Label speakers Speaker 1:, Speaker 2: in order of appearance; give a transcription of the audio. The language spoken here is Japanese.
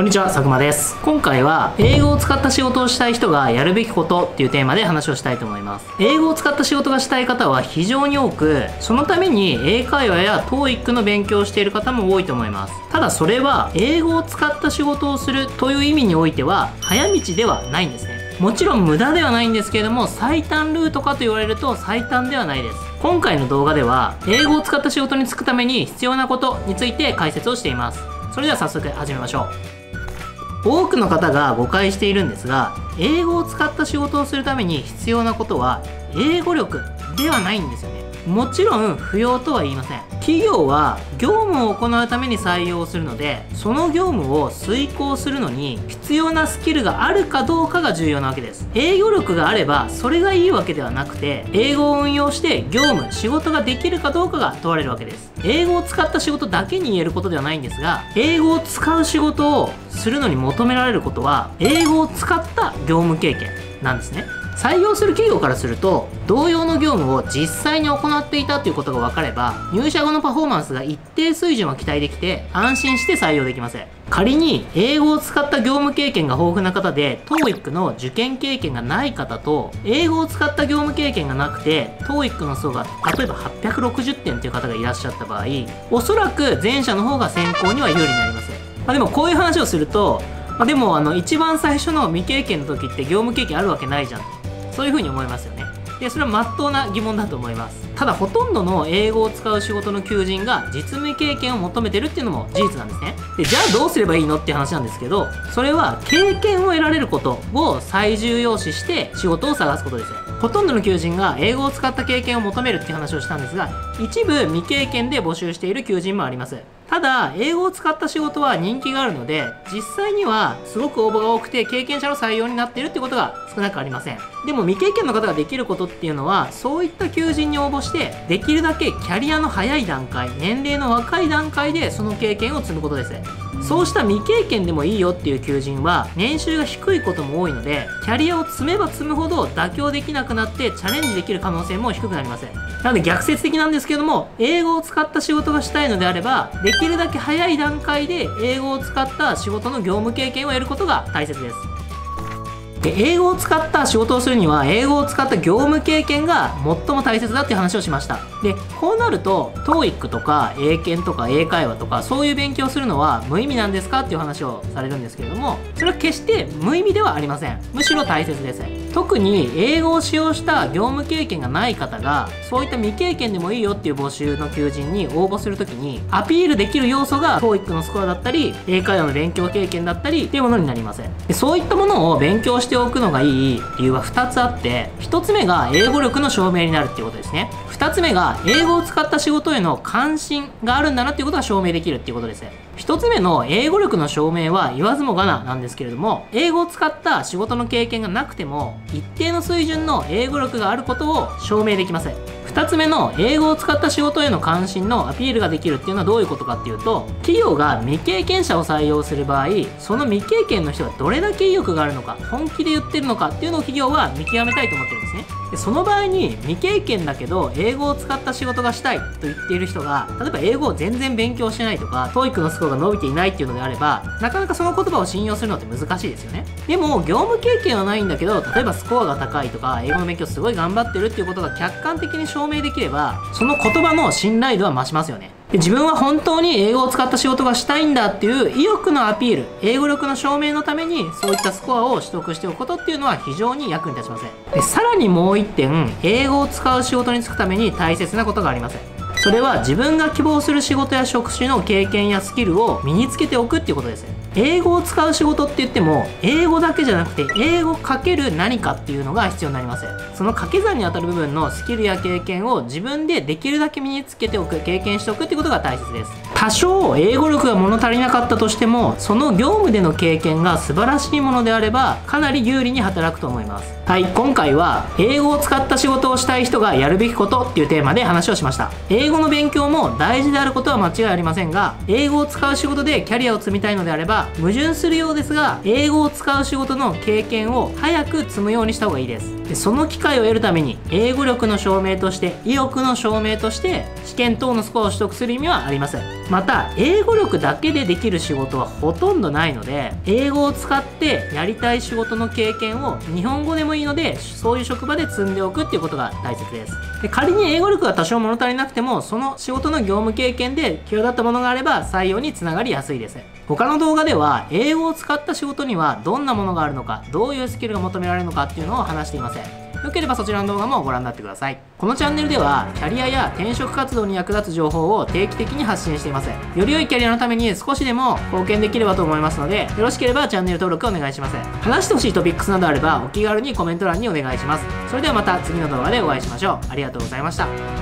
Speaker 1: こんにちは佐久間です。今回は英語を使った仕事をしたい人がやるべきことっていうテーマで話をしたいと思います。英語を使った仕事がしたい方は非常に多くそのために英会話や TOEIC の勉強をしている方も多いと思います。ただそれは英語を使った仕事をするという意味においては早道ではないんですね。もちろん無駄ではないんですけれども最短ルートかと言われると最短ではないです。今回の動画では英語を使った仕事に就くために必要なことについて解説をしています。それでは早速始めましょう。多くの方が誤解しているんですが英語を使った仕事をするために必要なことは英語力ではないんですよね。もちろん不要とは言いません。企業は業務を行うために採用するのでその業務を遂行するのに必要なスキルがあるかどうかが重要なわけです。英語力があればそれがいいわけではなくて英語を運用して業務仕事ができるかどうかが問われるわけです。英語を使った仕事だけに言えることではないんですが英語を使う仕事をするのに求められることは英語を使った業務経験なんですね。採用する企業からすると同様の業務を実際に行っていたということが分かれば入社後のパフォーマンスが一定水準は期待できて安心して採用できます。仮に英語を使った業務経験が豊富な方で TOEIC の受験経験がない方と英語を使った業務経験がなくて TOEIC の層が例えば860点という方がいらっしゃった場合おそらく前者の方が選考には有利になります、まあ、でもこういう話をするとまあ、でもあの一番最初の未経験の時って業務経験あるわけないじゃん。そういうふうに思いますよね。でそれは真っ当な疑問だと思います。ただほとんどの英語を使う仕事の求人が実務経験を求めてるっていうのも事実なんですね。でじゃあどうすればいいのっていう話なんですけどそれは経験を得られることを最重要視して仕事を探すことですほとんどの求人が英語を使った経験を求めるっていう話をしたんですが一部未経験で募集している求人もあります。ただ英語を使った仕事は人気があるので実際にはすごく応募が多くて経験者の採用になっているってことが少なくありません。でも未経験の方ができることっていうのはそういった求人に応募してできるだけキャリアの早い段階年齢の若い段階でその経験を積むことです。そうした未経験でもいいよっていう求人は年収が低いことも多いのでキャリアを積めば積むほど妥協できなくなってチャレンジできる可能性も低くなりませんなので逆説的なんですけども英語を使った仕事がしたいのであればできるだけ早い段階で英語を使った仕事の業務経験を得ることが大切ですで英語を使った仕事をするには英語を使った業務経験が最も大切だっていう話をしました。でこうなると TOEIC とか英検とか英会話とかそういう勉強をするのは無意味なんですかっていう話をされるんですけれどもそれは決して無意味ではありません。むしろ大切です。特に英語を使用した業務経験がない方がそういった未経験でもいいよっていう募集の求人に応募するときにアピールできる要素が TOEIC のスコアだったり英会話の勉強経験だったりっていうものになりません。そういったものを勉強してしておくのがいい理由は2つあって1つ目が英語力の証明になるっていうことですね。2つ目が英語を使った仕事への関心があるんだなっていうことが証明できるっていうことです。1つ目の英語力の証明は言わずもがななんですけれども英語を使った仕事の経験がなくても一定の水準の英語力があることを証明できません。2つ目の英語を使った仕事への関心のアピールができるっていうのはどういうことかっていうと企業が未経験者を採用する場合その未経験の人がどれだけ意欲があるのか本気で言ってるのかっていうのを企業は見極めたいと思ってるんですね。でその場合に未経験だけど英語を使った仕事がしたいと言っている人が例えば英語を全然勉強してないとか TOEIC のスコアが伸びていないっていうのであればなかなかその言葉を信用するのって難しいですよね。でも業務経験はないんだけど例えばスコアが高いとか英語の勉強すごい頑張ってるっていうことが客観的に証証明できればその言葉の信頼度は増しますよね。で自分は本当に英語を使った仕事がしたいんだっていう意欲のアピール英語力の証明のためにそういったスコアを取得しておくことっていうのは非常に役に立ちません。でさらにもう一点英語を使う仕事に就くために大切なことがありますそれは自分が希望する仕事や職種の経験やスキルを身につけておくっていうことです英語を使う仕事って言っても英語だけじゃなくて英語かける何かっていうのが必要になります。その掛け算にあたる部分のスキルや経験を自分でできるだけ身につけておく経験しておくってことが大切です。多少英語力が物足りなかったとしてもその業務での経験が素晴らしいものであればかなり有利に働くと思います。はい今回は英語を使った仕事をしたい人がやるべきことっていうテーマで話をしました。英語の勉強も大事であることは間違いありませんが英語を使う仕事でキャリアを積みたいのであれば矛盾するようですが英語を使う仕事の経験を早く積むようにした方がいいです。でその機会を得るために英語力の証明として意欲の証明として試験等のスコアを取得する意味はありません。また英語力だけでできる仕事はほとんどないので英語を使ってやりたい仕事の経験を日本語でもいいのでそういう職場で積んでおくっていうことが大切です。で仮に英語力が多少物足りなくてもその仕事の業務経験で際立ったものがあれば採用につながりやすいです。他の動画では英語を使った仕事にはどんなものがあるのかどういうスキルが求められるのかっていうのを話していません。よければそちらの動画もご覧になってください。このチャンネルではキャリアや転職活動に役立つ情報を定期的に発信していますより良いキャリアのために少しでも貢献できればと思いますのでよろしければチャンネル登録お願いします話してほしいトピックスなどあればお気軽にコメント欄にお願いします。それではまた次の動画でお会いしましょう。ありがとうございました。